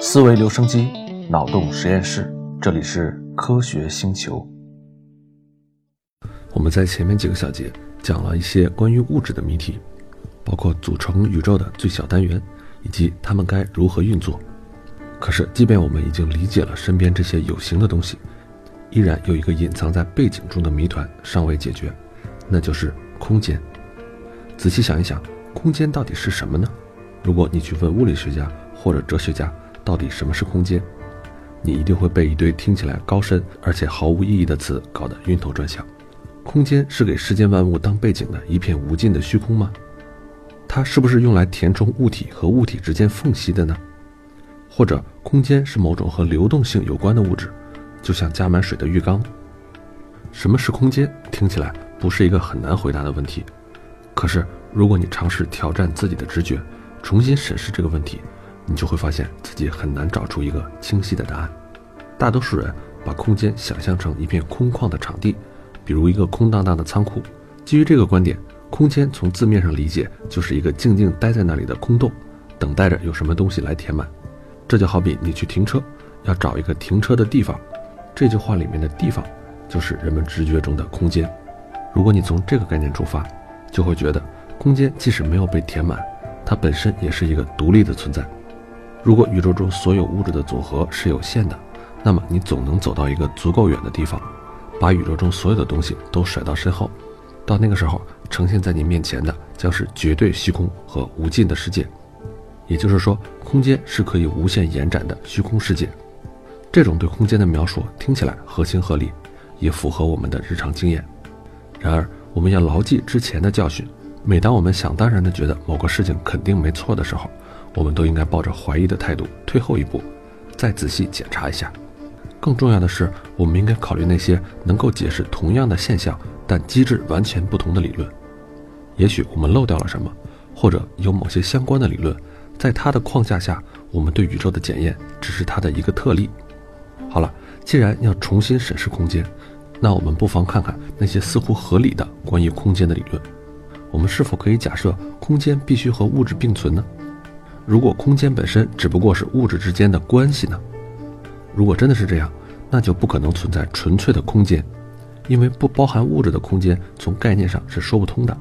思维留声机，脑洞实验室，这里是科学星球。我们在前面几个小节讲了一些关于物质的谜题，包括组成宇宙的最小单元，以及它们该如何运作。可是，即便我们已经理解了身边这些有形的东西，依然有一个隐藏在背景中的谜团尚未解决，那就是空间。仔细想一想，空间到底是什么呢？如果你去问物理学家或者哲学家，到底什么是空间？你一定会被一堆听起来高深而且毫无意义的词搞得晕头转向。空间是给世间万物当背景的一片无尽的虚空吗？它是不是用来填充物体和物体之间缝隙的呢？或者，空间是某种和流动性有关的物质，就像加满水的浴缸？什么是空间？听起来不是一个很难回答的问题。可是，如果你尝试挑战自己的直觉，重新审视这个问题。你就会发现自己很难找出一个清晰的答案。大多数人把空间想象成一片空旷的场地，比如一个空荡荡的仓库。基于这个观点，空间从字面上理解就是一个静静待在那里的空洞，等待着有什么东西来填满。这就好比你去停车，要找一个停车的地方。这句话里面的地方，就是人们直觉中的空间。如果你从这个概念出发，就会觉得空间即使没有被填满，它本身也是一个独立的存在。如果宇宙中所有物质的组合是有限的，那么你总能走到一个足够远的地方，把宇宙中所有的东西都甩到身后。到那个时候，呈现在你面前的将是绝对虚空和无尽的世界。也就是说，空间是可以无限延展的虚空世界。这种对空间的描述听起来合情合理，也符合我们的日常经验。然而，我们要牢记之前的教训：每当我们想当然地觉得某个事情肯定没错的时候，我们都应该抱着怀疑的态度退后一步，再仔细检查一下。更重要的是，我们应该考虑那些能够解释同样的现象但机制完全不同的理论。也许我们漏掉了什么，或者有某些相关的理论，在它的框架下，我们对宇宙的检验只是它的一个特例。好了，既然要重新审视空间，那我们不妨看看那些似乎合理的关于空间的理论。我们是否可以假设空间必须和物质并存呢？如果空间本身只不过是物质之间的关系呢？如果真的是这样，那就不可能存在纯粹的空间，因为不包含物质的空间从概念上是说不通的。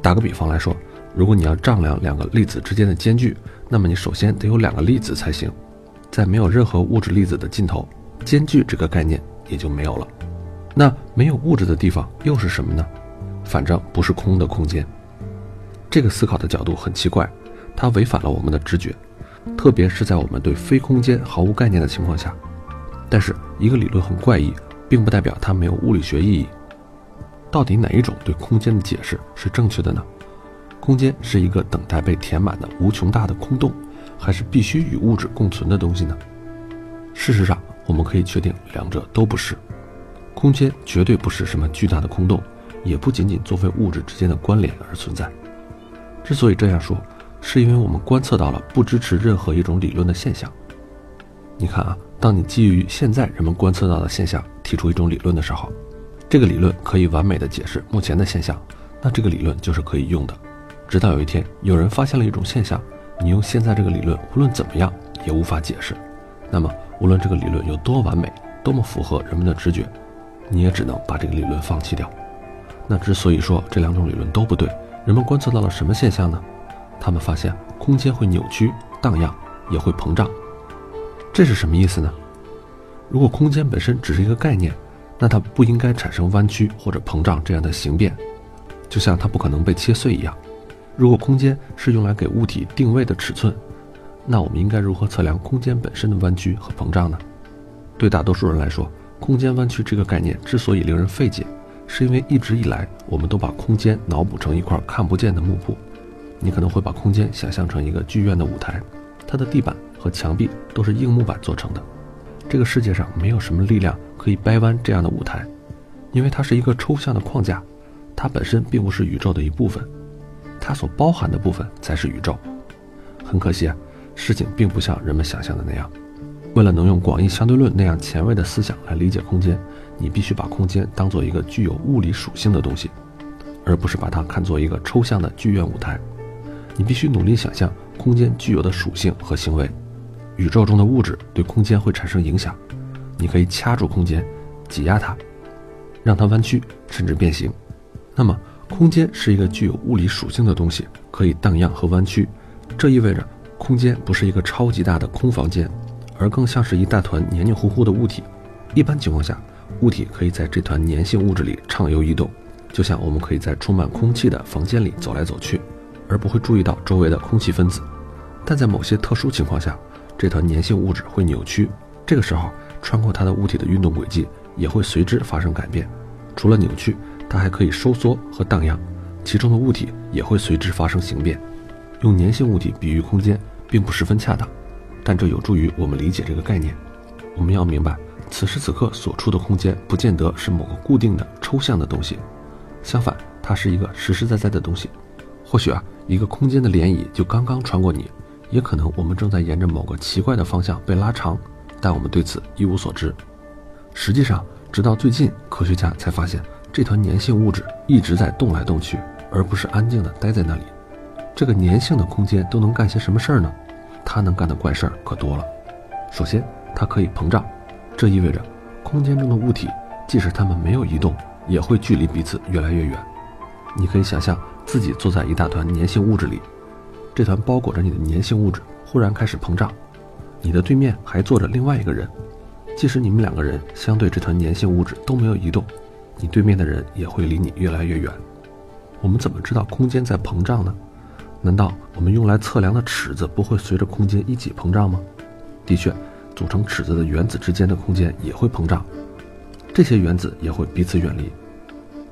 打个比方来说，如果你要丈量两个粒子之间的间距，那么你首先得有两个粒子才行。在没有任何物质粒子的尽头，间距这个概念也就没有了。那没有物质的地方又是什么呢？反正不是空的空间。这个思考的角度很奇怪。它违反了我们的直觉，特别是在我们对非空间毫无概念的情况下。但是，一个理论很怪异，并不代表它没有物理学意义。到底哪一种对空间的解释是正确的呢？空间是一个等待被填满的无穷大的空洞，还是必须与物质共存的东西呢？事实上，我们可以确定两者都不是。空间绝对不是什么巨大的空洞，也不仅仅作为物质之间的关联而存在。之所以这样说，是因为我们观测到了不支持任何一种理论的现象。你看啊，当你基于现在人们观测到的现象提出一种理论的时候，这个理论可以完美的解释目前的现象，那这个理论就是可以用的。直到有一天有人发现了一种现象，你用现在这个理论无论怎么样也无法解释，那么无论这个理论有多完美，多么符合人们的直觉，你也只能把这个理论放弃掉。那之所以说这两种理论都不对，人们观测到了什么现象呢？他们发现空间会扭曲、荡漾，也会膨胀，这是什么意思呢？如果空间本身只是一个概念，那它不应该产生弯曲或者膨胀这样的形变，就像它不可能被切碎一样。如果空间是用来给物体定位的尺寸，那我们应该如何测量空间本身的弯曲和膨胀呢？对大多数人来说，空间弯曲这个概念之所以令人费解，是因为一直以来我们都把空间脑补成一块看不见的幕布。你可能会把空间想象成一个剧院的舞台，它的地板和墙壁都是硬木板做成的。这个世界上没有什么力量可以掰弯这样的舞台，因为它是一个抽象的框架，它本身并不是宇宙的一部分，它所包含的部分才是宇宙。很可惜啊，事情并不像人们想象的那样。为了能用广义相对论那样前卫的思想来理解空间，你必须把空间当做一个具有物理属性的东西，而不是把它看作一个抽象的剧院舞台。你必须努力想象空间具有的属性和行为，宇宙中的物质对空间会产生影响。你可以掐住空间，挤压它，让它弯曲甚至变形。那么，空间是一个具有物理属性的东西，可以荡漾和弯曲。这意味着空间不是一个超级大的空房间，而更像是一大团黏黏糊糊的物体。一般情况下，物体可以在这团粘性物质里畅游移动，就像我们可以在充满空气的房间里走来走去，而不会注意到周围的空气分子。但在某些特殊情况下，这团粘性物质会扭曲，这个时候穿过它的物体的运动轨迹也会随之发生改变。除了扭曲，它还可以收缩和荡漾，其中的物体也会随之发生形变。用粘性物体比喻空间并不十分恰当，但这有助于我们理解这个概念。我们要明白，此时此刻所处的空间不见得是某个固定的抽象的东西，相反，它是一个实实在在的东西。或许啊，一个空间的涟漪就刚刚穿过你。也可能我们正在沿着某个奇怪的方向被拉长，但我们对此一无所知。实际上，直到最近，科学家才发现这团粘性物质一直在动来动去，而不是安静地待在那里。这个粘性的空间都能干些什么事儿呢？它能干的怪事儿可多了。首先，它可以膨胀，这意味着空间中的物体，即使它们没有移动，也会距离彼此越来越远。你可以想象自己坐在一大团粘性物质里。这团包裹着你的粘性物质忽然开始膨胀，你的对面还坐着另外一个人，即使你们两个人相对这团粘性物质都没有移动，你对面的人也会离你越来越远。我们怎么知道空间在膨胀呢？难道我们用来测量的尺子不会随着空间一起膨胀吗？的确，组成尺子的原子之间的空间也会膨胀，这些原子也会彼此远离。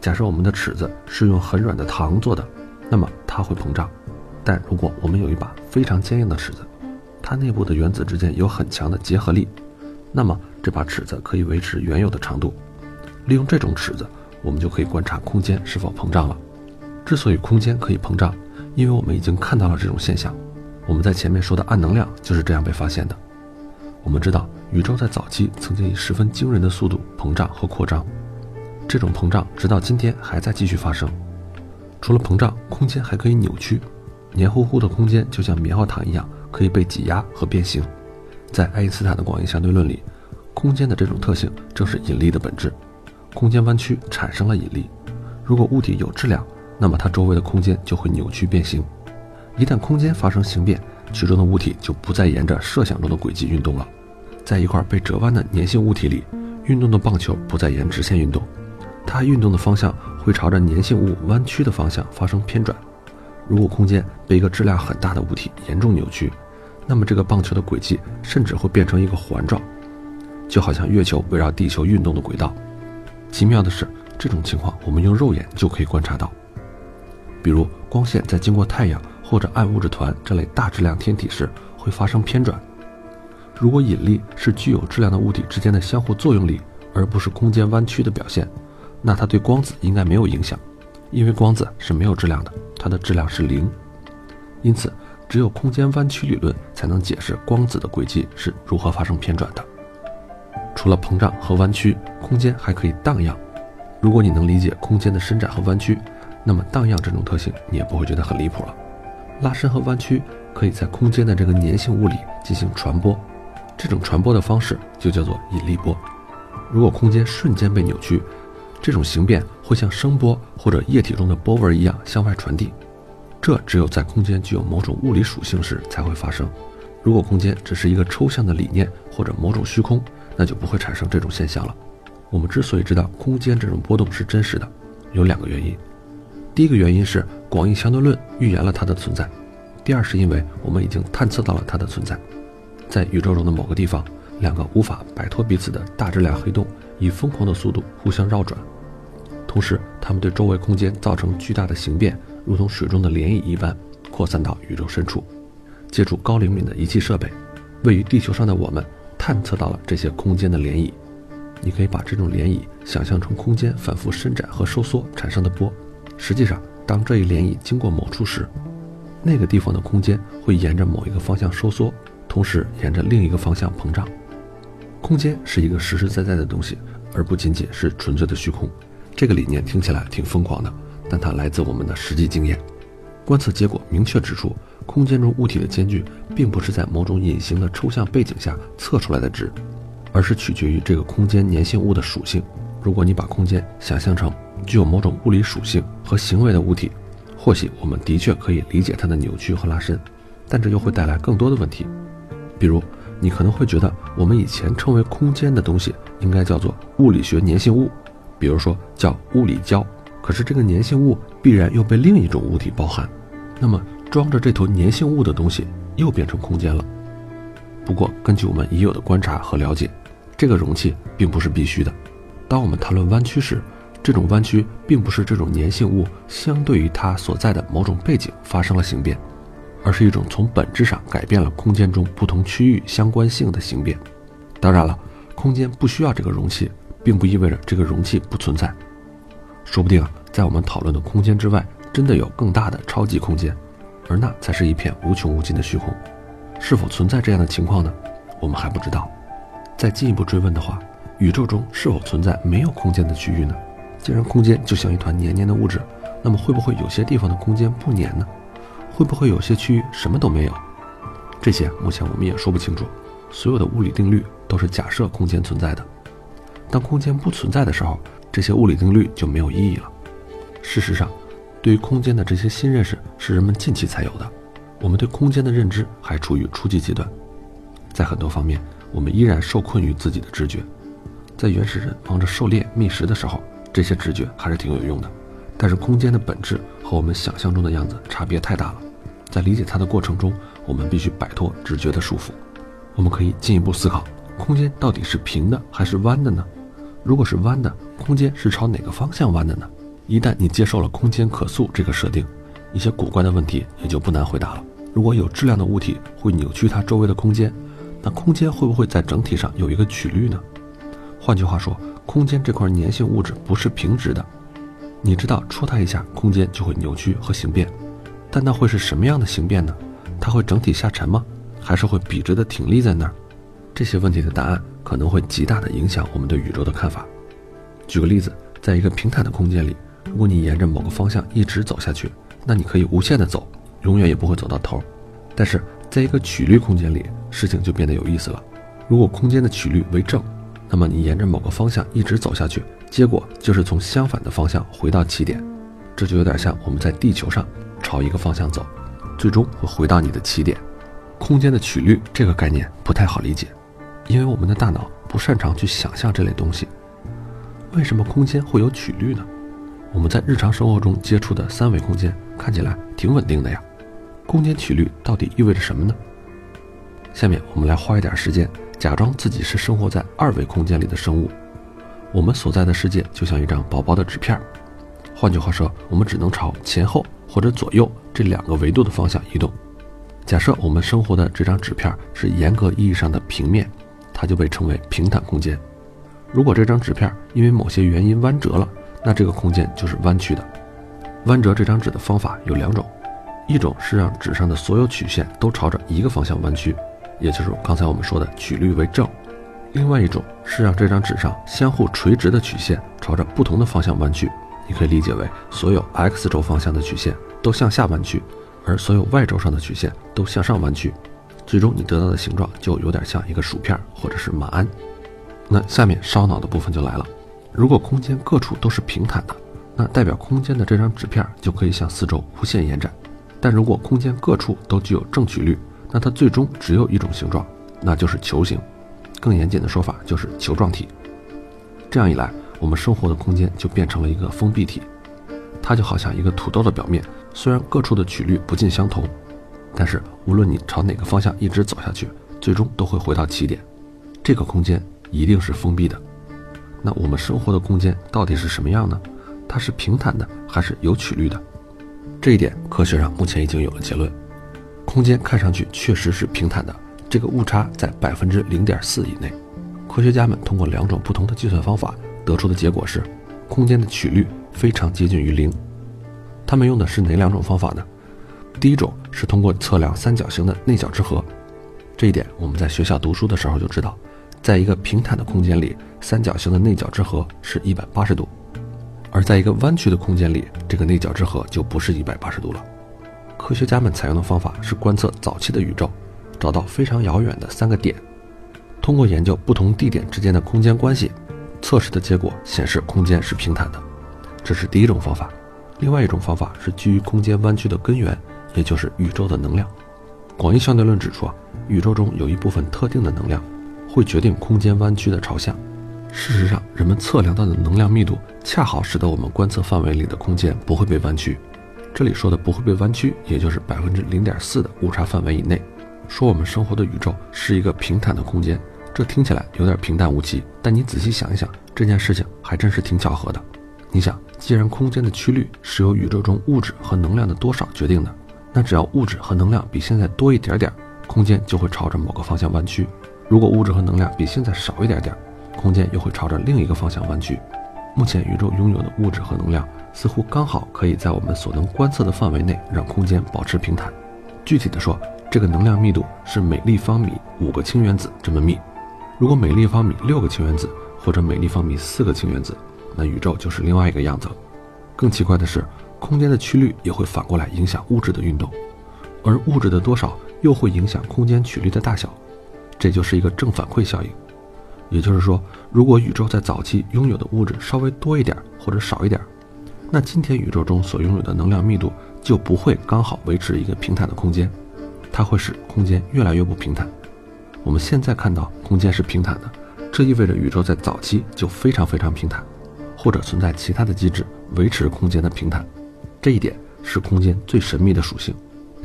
假设我们的尺子是用很软的糖做的，那么它会膨胀。但如果我们有一把非常坚硬的尺子，它内部的原子之间有很强的结合力，那么这把尺子可以维持原有的长度。利用这种尺子，我们就可以观察空间是否膨胀了。之所以空间可以膨胀，因为我们已经看到了这种现象。我们在前面说的暗能量就是这样被发现的。我们知道，宇宙在早期曾经以十分惊人的速度膨胀和扩张，这种膨胀直到今天还在继续发生。除了膨胀，空间还可以扭曲。黏糊糊的空间就像棉花糖一样，可以被挤压和变形。在爱因斯坦的广义相对论里，空间的这种特性正是引力的本质。空间弯曲产生了引力。如果物体有质量，那么它周围的空间就会扭曲变形。一旦空间发生形变，其中的物体就不再沿着设想中的轨迹运动了。在一块被折弯的粘性物体里，运动的棒球不再沿直线运动，它运动的方向会朝着粘性物弯曲的方向发生偏转。如果空间被一个质量很大的物体严重扭曲，那么这个棒球的轨迹甚至会变成一个环状，就好像月球围绕地球运动的轨道。奇妙的是，这种情况我们用肉眼就可以观察到。比如，光线在经过太阳或者暗物质团这类大质量天体时会发生偏转。如果引力是具有质量的物体之间的相互作用力，而不是空间弯曲的表现，那它对光子应该没有影响。因为光子是没有质量的，它的质量是零，因此只有空间弯曲理论才能解释光子的轨迹是如何发生偏转的。除了膨胀和弯曲，空间还可以荡漾。如果你能理解空间的伸展和弯曲，那么荡漾这种特性你也不会觉得很离谱了。拉伸和弯曲可以在空间的这个粘性物里进行传播，这种传播的方式就叫做引力波。如果空间瞬间被扭曲，这种形变会像声波或者液体中的波纹一样向外传递，这只有在空间具有某种物理属性时才会发生。如果空间只是一个抽象的理念或者某种虚空，那就不会产生这种现象了。我们之所以知道空间这种波动是真实的，有两个原因。第一个原因是广义相对论预言了它的存在；第二是因为我们已经探测到了它的存在。在宇宙中的某个地方，两个无法摆脱彼此的大质量黑洞。以疯狂的速度互相绕转，同时它们对周围空间造成巨大的形变，如同水中的涟漪一般扩散到宇宙深处。借助高灵敏的仪器设备，位于地球上的我们探测到了这些空间的涟漪。你可以把这种涟漪想象成空间反复伸展和收缩产生的波。实际上，当这一涟漪经过某处时，那个地方的空间会沿着某一个方向收缩，同时沿着另一个方向膨胀。空间是一个实实在在的东西，而不仅仅是纯粹的虚空。这个理念听起来挺疯狂的，但它来自我们的实际经验。观测结果明确指出，空间中物体的间距并不是在某种隐形的抽象背景下测出来的值，而是取决于这个空间粘性物的属性。如果你把空间想象成具有某种物理属性和行为的物体，或许我们的确可以理解它的扭曲和拉伸，但这又会带来更多的问题。比如，你可能会觉得我们以前称为空间的东西应该叫做物理学粘性物，比如说叫物理胶。可是这个粘性物必然又被另一种物体包含，那么装着这头粘性物的东西又变成空间了。不过，根据我们已有的观察和了解，这个容器并不是必须的。当我们谈论弯曲时，这种弯曲并不是这种粘性物相对于它所在的某种背景发生了形变，而是一种从本质上改变了空间中不同区域相关性的形变。当然了，空间不需要这个容器，并不意味着这个容器不存在。说不定啊，在我们讨论的空间之外，真的有更大的超级空间，而那才是一片无穷无尽的虚空。是否存在这样的情况呢？我们还不知道。再进一步追问的话。宇宙中是否存在没有空间的区域呢？既然空间就像一团黏黏的物质，那么会不会有些地方的空间不黏呢？会不会有些区域什么都没有？这些目前我们也说不清楚。所有的物理定律都是假设空间存在的。当空间不存在的时候，这些物理定律就没有意义了。事实上，对于空间的这些新认识是人们近期才有的。我们对空间的认知还处于初级阶段，在很多方面，我们依然受困于自己的直觉。在原始人忙着狩猎觅食的时候，这些直觉还是挺有用的。但是空间的本质和我们想象中的样子差别太大了，在理解它的过程中，我们必须摆脱直觉的束缚。我们可以进一步思考：空间到底是平的还是弯的呢？如果是弯的，空间是朝哪个方向弯的呢？一旦你接受了空间可塑这个设定，一些古怪的问题也就不难回答了。如果有质量的物体会扭曲它周围的空间，那空间会不会在整体上有一个曲率呢？换句话说，空间这块粘性物质不是平直的，你知道戳它一下，空间就会扭曲和形变，但那会是什么样的形变呢？它会整体下沉吗？还是会笔直的挺立在那儿？这些问题的答案可能会极大的影响我们对宇宙的看法。举个例子，在一个平坦的空间里，如果你沿着某个方向一直走下去，那你可以无限的走，永远也不会走到头。但是在一个曲率空间里，事情就变得有意思了。如果空间的曲率为正，那么你沿着某个方向一直走下去，结果就是从相反的方向回到起点，这就有点像我们在地球上朝一个方向走，最终会回到你的起点。空间的曲率这个概念不太好理解，因为我们的大脑不擅长去想象这类东西。为什么空间会有曲率呢？我们在日常生活中接触的三维空间看起来挺稳定的呀，空间曲率到底意味着什么呢？下面我们来花一点时间。假装自己是生活在二维空间里的生物，我们所在的世界就像一张薄薄的纸片儿。换句话说，我们只能朝前后或者左右这两个维度的方向移动。假设我们生活的这张纸片是严格意义上的平面，它就被称为平坦空间。如果这张纸片因为某些原因弯折了，那这个空间就是弯曲的。弯折这张纸的方法有两种，一种是让纸上的所有曲线都朝着一个方向弯曲。也就是刚才我们说的曲率为正，另外一种是让这张纸上相互垂直的曲线朝着不同的方向弯曲。你可以理解为所有 x 轴方向的曲线都向下弯曲，而所有 y 轴上的曲线都向上弯曲。最终你得到的形状就有点像一个薯片或者是马鞍。那下面烧脑的部分就来了：如果空间各处都是平坦的，那代表空间的这张纸片就可以向四周无限延展；但如果空间各处都具有正曲率，那它最终只有一种形状，那就是球形。更严谨的说法就是球状体。这样一来，我们生活的空间就变成了一个封闭体，它就好像一个土豆的表面，虽然各处的曲率不尽相同，但是无论你朝哪个方向一直走下去，最终都会回到起点。这个空间一定是封闭的。那我们生活的空间到底是什么样呢？它是平坦的还是有曲率的？这一点科学上目前已经有了结论。空间看上去确实是平坦的，这个误差在百分之零点四以内。科学家们通过两种不同的计算方法得出的结果是，空间的曲率非常接近于零。他们用的是哪两种方法呢？第一种是通过测量三角形的内角之和，这一点我们在学校读书的时候就知道，在一个平坦的空间里，三角形的内角之和是一百八十度，而在一个弯曲的空间里，这个内角之和就不是一百八十度了。科学家们采用的方法是观测早期的宇宙，找到非常遥远的三个点，通过研究不同地点之间的空间关系，测试的结果显示空间是平坦的。这是第一种方法。另外一种方法是基于空间弯曲的根源，也就是宇宙的能量。广义相对论指出啊，宇宙中有一部分特定的能量会决定空间弯曲的朝向。事实上，人们测量到的能量密度恰好使得我们观测范围里的空间不会被弯曲。这里说的不会被弯曲，也就是百分之零点四的误差范围以内。说我们生活的宇宙是一个平坦的空间，这听起来有点平淡无奇，但你仔细想一想，这件事情还真是挺巧合的。你想，既然空间的曲率是由宇宙中物质和能量的多少决定的。那只要物质和能量比现在多一点点，空间就会朝着某个方向弯曲；如果物质和能量比现在少一点点，空间又会朝着另一个方向弯曲。目前宇宙拥有的物质和能量似乎刚好可以在我们所能观测的范围内让空间保持平坦。具体的说，这个能量密度是每立方米五个氢原子这么密。如果每立方米六个氢原子，或者每立方米四个氢原子，那宇宙就是另外一个样子。更奇怪的是。空间的曲率也会反过来影响物质的运动，而物质的多少又会影响空间曲率的大小，这就是一个正反馈效应。也就是说，如果宇宙在早期拥有的物质稍微多一点或者少一点，那今天宇宙中所拥有的能量密度就不会刚好维持一个平坦的空间，它会使空间越来越不平坦。我们现在看到空间是平坦的，这意味着宇宙在早期就非常非常平坦，或者存在其他的机制维持空间的平坦。这一点是空间最神秘的属性。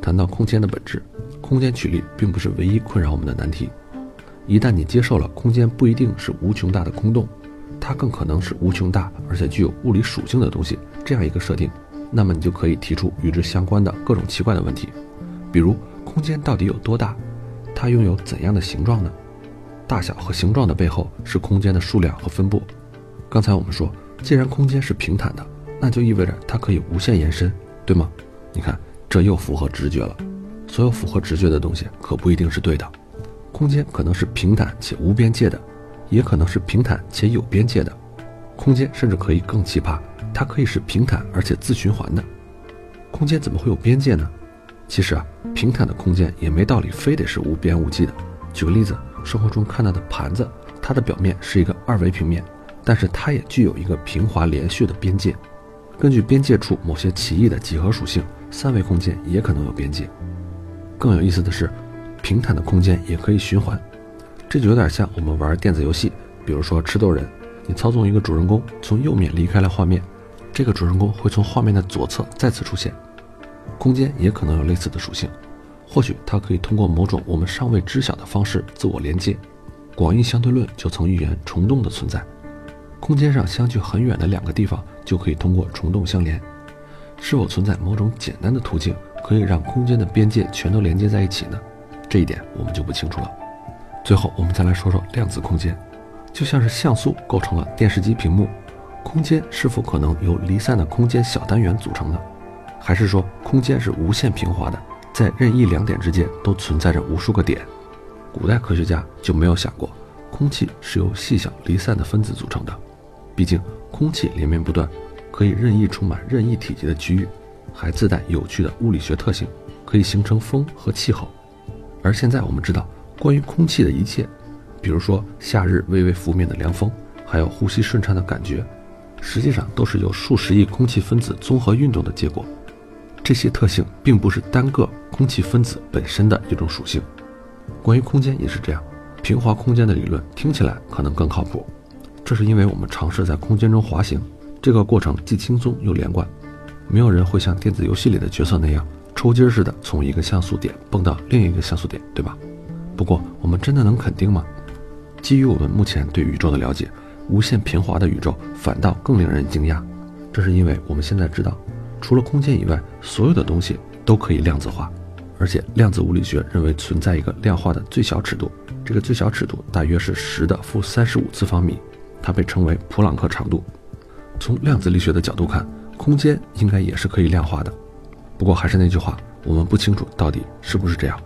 谈到空间的本质，空间曲率并不是唯一困扰我们的难题。一旦你接受了空间不一定是无穷大的空洞，它更可能是无穷大而且具有物理属性的东西这样一个设定，那么你就可以提出与之相关的各种奇怪的问题，比如空间到底有多大？它拥有怎样的形状呢？大小和形状的背后是空间的数量和分布。刚才我们说，既然空间是平坦的。那就意味着它可以无限延伸，对吗？你看，这又符合直觉了。所有符合直觉的东西可不一定是对的。空间可能是平坦且无边界的，也可能是平坦且有边界的。空间甚至可以更奇葩，它可以是平坦而且自循环的。空间怎么会有边界呢？其实啊，平坦的空间也没道理非得是无边无际的。举个例子，生活中看到的盘子，它的表面是一个二维平面，但是它也具有一个平滑连续的边界。根据边界处某些奇异的几何属性，三维空间也可能有边界。更有意思的是，平坦的空间也可以循环，这就有点像我们玩电子游戏，比如说吃豆人，你操纵一个主人公从右面离开了画面，这个主人公会从画面的左侧再次出现。空间也可能有类似的属性，或许它可以通过某种我们尚未知晓的方式自我连接。广义相对论就曾预言虫洞的存在。空间上相距很远的两个地方就可以通过虫洞相连，是否存在某种简单的途径可以让空间的边界全都连接在一起呢？这一点我们就不清楚了。最后，我们再来说说量子空间，就像是像素构成了电视机屏幕，空间是否可能由离散的空间小单元组成呢？还是说空间是无限平滑的，在任意两点之间都存在着无数个点？古代科学家就没有想过，空气是由细小离散的分子组成的。毕竟，空气连绵不断，可以任意充满任意体积的区域，还自带有趣的物理学特性，可以形成风和气候。而现在我们知道，关于空气的一切，比如说夏日微微拂面的凉风，还有呼吸顺畅的感觉，实际上都是由数十亿空气分子综合运动的结果。这些特性并不是单个空气分子本身的一种属性。关于空间也是这样，平滑空间的理论听起来可能更靠谱。这是因为我们尝试在空间中滑行，这个过程既轻松又连贯。没有人会像电子游戏里的角色那样抽筋似的从一个像素点蹦到另一个像素点，对吧？不过，我们真的能肯定吗？基于我们目前对宇宙的了解，无限平滑的宇宙反倒更令人惊讶。这是因为我们现在知道，除了空间以外，所有的东西都可以量子化，而且量子物理学认为存在一个量化的最小尺度，这个最小尺度大约是十的负三十五次方米。它被称为普朗克长度。从量子力学的角度看，空间应该也是可以量化的。不过还是那句话，我们不清楚到底是不是这样。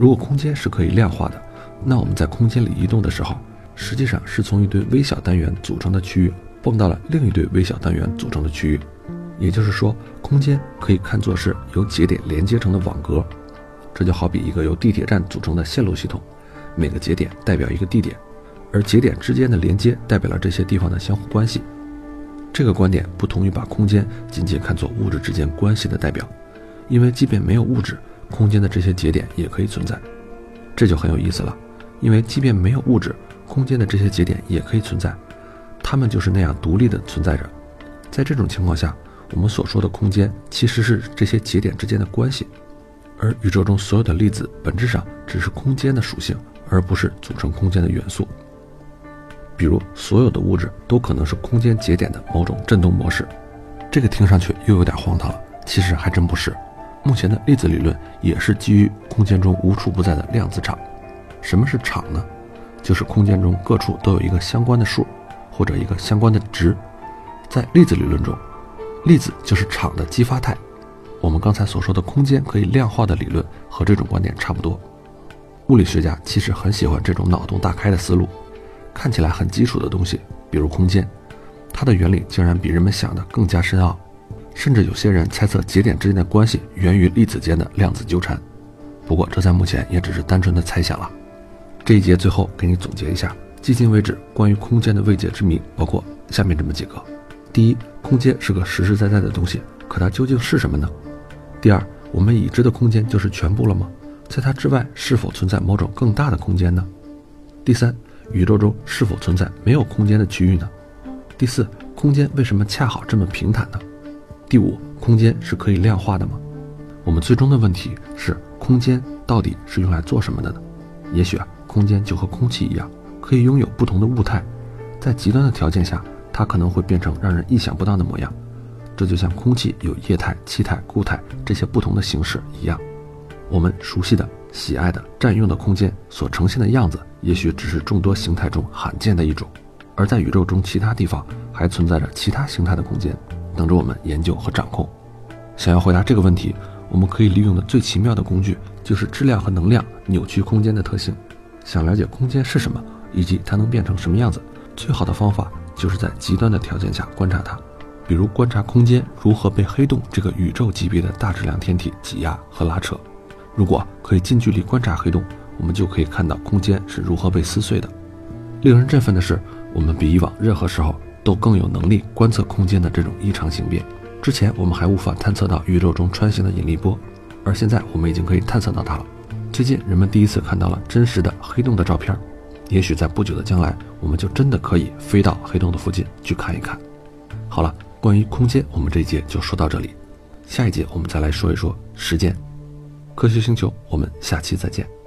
如果空间是可以量化的，那我们在空间里移动的时候，实际上是从一堆微小单元组成的区域蹦到了另一堆微小单元组成的区域。也就是说，空间可以看作是由节点连接成的网格，这就好比一个由地铁站组成的线路系统，每个节点代表一个地点，而节点之间的连接代表了这些地方的相互关系。这个观点不同于把空间仅仅看作物质之间关系的代表，因为即便没有物质，空间的这些节点也可以存在。这就很有意思了，因为即便没有物质，空间的这些节点也可以存在，它们就是那样独立的存在着。在这种情况下，我们所说的空间其实是这些节点之间的关系，而宇宙中所有的粒子本质上只是空间的属性，而不是组成空间的元素。比如，所有的物质都可能是空间节点的某种振动模式。这个听上去又有点荒唐了，其实还真不是。目前的粒子理论也是基于空间中无处不在的量子场。什么是场呢？就是空间中各处都有一个相关的数，或者一个相关的值。在粒子理论中，粒子就是场的激发态。我们刚才所说的空间可以量化的理论和这种观点差不多。物理学家其实很喜欢这种脑洞大开的思路。看起来很基础的东西，比如空间，它的原理竟然比人们想的更加深奥，甚至有些人猜测节点之间的关系源于粒子间的量子纠缠。不过这在目前也只是单纯的猜想了。这一节最后给你总结一下，迄今为止关于空间的未解之谜包括下面这么几个：第一，空间是个实实在在的东西，可它究竟是什么呢？第二，我们已知的空间就是全部了吗？在它之外是否存在某种更大的空间呢？第三。宇宙中是否存在没有空间的区域呢？第四，空间为什么恰好这么平坦呢？第五，空间是可以量化的吗？我们最终的问题是，空间到底是用来做什么的呢？也许啊，空间就和空气一样，可以拥有不同的物态，在极端的条件下，它可能会变成让人意想不到的模样。这就像空气有液态、气态、固态这些不同的形式一样，我们熟悉的。喜爱的、占用的空间所呈现的样子，也许只是众多形态中罕见的一种，而在宇宙中其他地方还存在着其他形态的空间，等着我们研究和掌控。想要回答这个问题，我们可以利用的最奇妙的工具就是质量和能量扭曲空间的特性。想了解空间是什么，以及它能变成什么样子，最好的方法就是在极端的条件下观察它，比如观察空间如何被黑洞这个宇宙级别的大质量天体挤压和拉扯。如果可以近距离观察黑洞，我们就可以看到空间是如何被撕碎的。令人振奋的是，我们比以往任何时候都更有能力观测空间的这种异常形变。之前我们还无法探测到宇宙中穿行的引力波，而现在我们已经可以探测到它了。最近人们第一次看到了真实的黑洞的照片，也许在不久的将来，我们就真的可以飞到黑洞的附近去看一看。好了，关于空间，我们这一节就说到这里，下一节我们再来说一说时间。科学星球，我们下期再见。